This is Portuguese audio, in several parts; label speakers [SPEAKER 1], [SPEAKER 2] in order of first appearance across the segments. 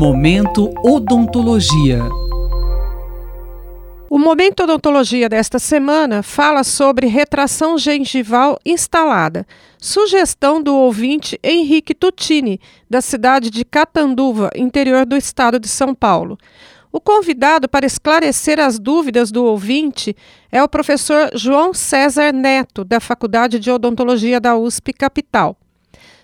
[SPEAKER 1] Momento Odontologia.
[SPEAKER 2] O Momento Odontologia desta semana fala sobre retração gengival instalada. Sugestão do ouvinte Henrique Tutini, da cidade de Catanduva, interior do estado de São Paulo. O convidado para esclarecer as dúvidas do ouvinte é o professor João César Neto, da Faculdade de Odontologia da USP Capital.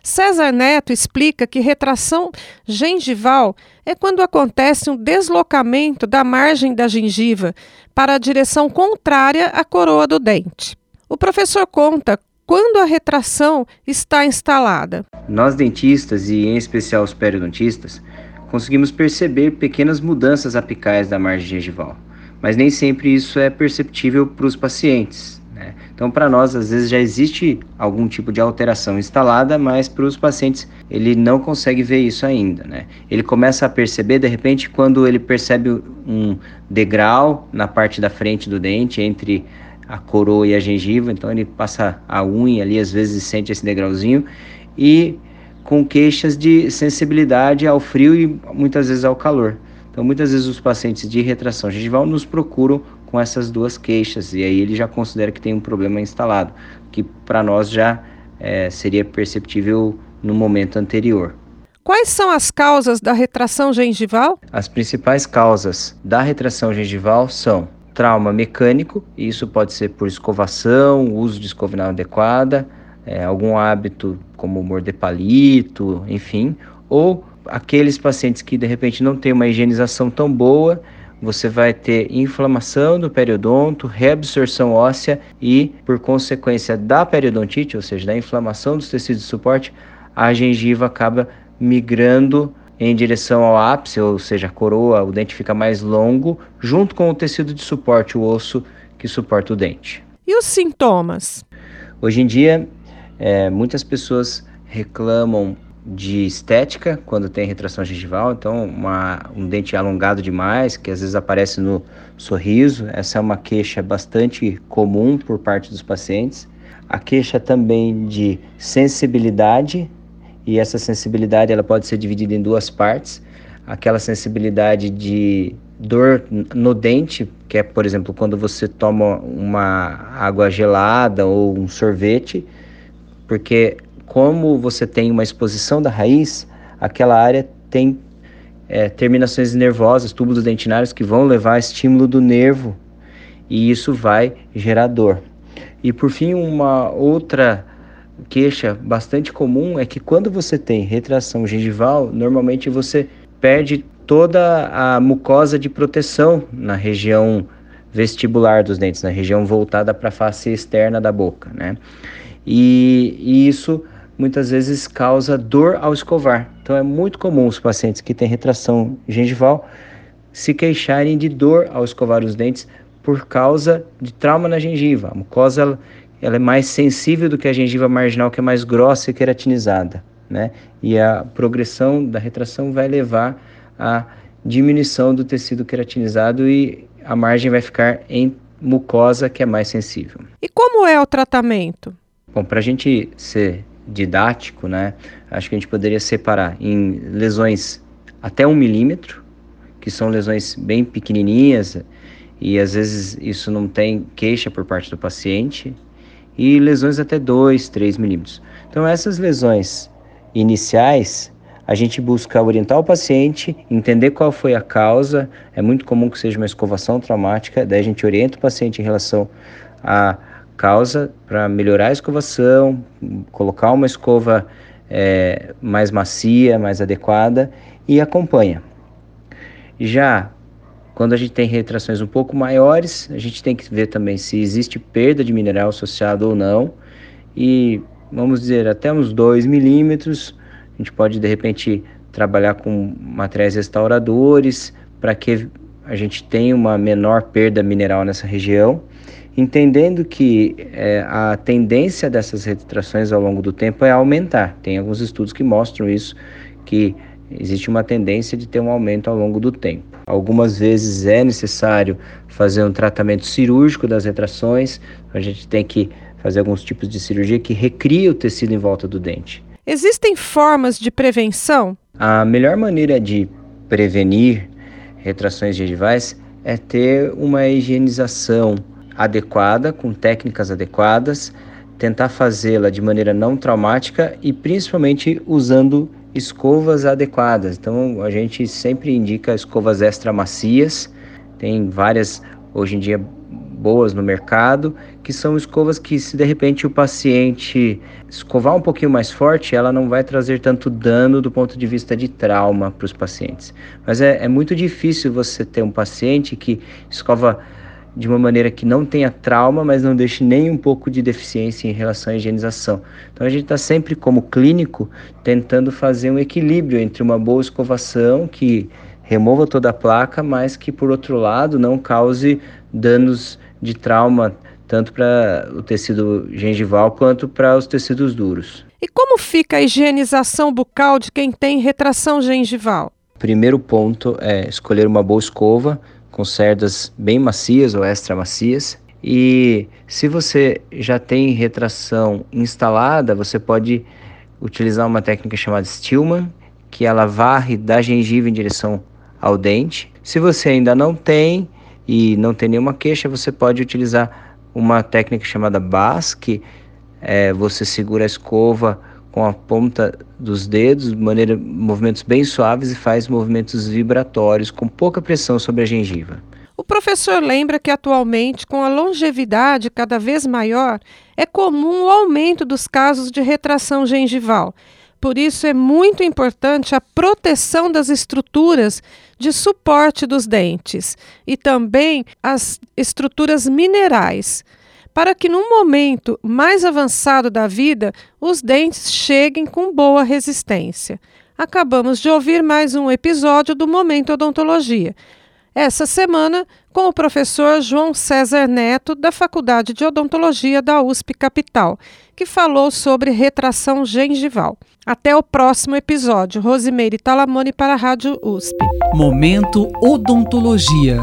[SPEAKER 2] César Neto explica que retração gengival é quando acontece um deslocamento da margem da gengiva para a direção contrária à coroa do dente. O professor conta quando a retração está instalada.
[SPEAKER 3] Nós dentistas e em especial os periodontistas conseguimos perceber pequenas mudanças apicais da margem gengival, mas nem sempre isso é perceptível para os pacientes. Então, para nós, às vezes já existe algum tipo de alteração instalada, mas para os pacientes ele não consegue ver isso ainda. Né? Ele começa a perceber, de repente, quando ele percebe um degrau na parte da frente do dente entre a coroa e a gengiva, então ele passa a unha ali, às vezes sente esse degrauzinho e com queixas de sensibilidade ao frio e muitas vezes ao calor. Então, muitas vezes os pacientes de retração gengival nos procuram com essas duas queixas e aí ele já considera que tem um problema instalado, que para nós já é, seria perceptível no momento anterior.
[SPEAKER 2] Quais são as causas da retração gengival?
[SPEAKER 3] As principais causas da retração gengival são trauma mecânico, e isso pode ser por escovação, uso de escova inadequada, é, algum hábito como morder palito, enfim, ou aqueles pacientes que de repente não têm uma higienização tão boa você vai ter inflamação do periodonto, reabsorção óssea e, por consequência da periodontite, ou seja, da inflamação dos tecidos de suporte, a gengiva acaba migrando em direção ao ápice, ou seja, a coroa, o dente fica mais longo, junto com o tecido de suporte, o osso que suporta o dente.
[SPEAKER 2] E os sintomas?
[SPEAKER 3] Hoje em dia, é, muitas pessoas reclamam de estética quando tem retração gengival, então uma, um dente alongado demais, que às vezes aparece no sorriso, essa é uma queixa bastante comum por parte dos pacientes. A queixa também de sensibilidade, e essa sensibilidade ela pode ser dividida em duas partes. Aquela sensibilidade de dor no dente, que é, por exemplo, quando você toma uma água gelada ou um sorvete, porque como você tem uma exposição da raiz, aquela área tem é, terminações nervosas, túbulos dentinários que vão levar estímulo do nervo e isso vai gerar dor. E por fim, uma outra queixa bastante comum é que quando você tem retração gengival, normalmente você perde toda a mucosa de proteção na região vestibular dos dentes, na região voltada para a face externa da boca, né? E, e isso muitas vezes causa dor ao escovar. Então é muito comum os pacientes que têm retração gengival se queixarem de dor ao escovar os dentes por causa de trauma na gengiva. A mucosa ela, ela é mais sensível do que a gengiva marginal, que é mais grossa e queratinizada, né? E a progressão da retração vai levar à diminuição do tecido queratinizado e a margem vai ficar em mucosa, que é mais sensível.
[SPEAKER 2] E como é o tratamento?
[SPEAKER 3] Bom, para a gente ser didático, né? Acho que a gente poderia separar em lesões até um milímetro, que são lesões bem pequenininhas e às vezes isso não tem queixa por parte do paciente, e lesões até 2, 3 milímetros. Então, essas lesões iniciais, a gente busca orientar o paciente, entender qual foi a causa. É muito comum que seja uma escovação traumática, daí a gente orienta o paciente em relação a causa para melhorar a escovação, colocar uma escova é, mais macia, mais adequada e acompanha. Já quando a gente tem retrações um pouco maiores, a gente tem que ver também se existe perda de mineral associado ou não. E vamos dizer, até uns 2 milímetros, a gente pode de repente trabalhar com materiais restauradores para que a gente tenha uma menor perda mineral nessa região entendendo que é, a tendência dessas retrações ao longo do tempo é aumentar. Tem alguns estudos que mostram isso, que existe uma tendência de ter um aumento ao longo do tempo. Algumas vezes é necessário fazer um tratamento cirúrgico das retrações, a gente tem que fazer alguns tipos de cirurgia que recria o tecido em volta do dente.
[SPEAKER 2] Existem formas de prevenção?
[SPEAKER 3] A melhor maneira de prevenir retrações gengivais é ter uma higienização adequada, com técnicas adequadas, tentar fazê-la de maneira não traumática e principalmente usando escovas adequadas. Então a gente sempre indica escovas extra macias, tem várias hoje em dia boas no mercado, que são escovas que se de repente o paciente escovar um pouquinho mais forte, ela não vai trazer tanto dano do ponto de vista de trauma para os pacientes. Mas é, é muito difícil você ter um paciente que escova de uma maneira que não tenha trauma, mas não deixe nem um pouco de deficiência em relação à higienização. Então a gente está sempre, como clínico, tentando fazer um equilíbrio entre uma boa escovação que remova toda a placa, mas que por outro lado não cause danos de trauma tanto para o tecido gengival quanto para os tecidos duros.
[SPEAKER 2] E como fica a higienização bucal de quem tem retração gengival?
[SPEAKER 3] Primeiro ponto é escolher uma boa escova com cerdas bem macias ou extra macias. E se você já tem retração instalada, você pode utilizar uma técnica chamada Stillman, que ela varre da gengiva em direção ao dente. Se você ainda não tem e não tem nenhuma queixa, você pode utilizar uma técnica chamada BAS, que é, você segura a escova com a ponta dos dedos, de maneira, movimentos bem suaves e faz movimentos vibratórios com pouca pressão sobre a gengiva.
[SPEAKER 2] O professor lembra que atualmente, com a longevidade cada vez maior, é comum o aumento dos casos de retração gengival. Por isso é muito importante a proteção das estruturas de suporte dos dentes e também as estruturas minerais para que num momento mais avançado da vida os dentes cheguem com boa resistência. Acabamos de ouvir mais um episódio do Momento Odontologia. Essa semana, com o professor João César Neto, da Faculdade de Odontologia da USP Capital, que falou sobre retração gengival. Até o próximo episódio. Rosimeire Talamone para a Rádio USP.
[SPEAKER 1] Momento Odontologia.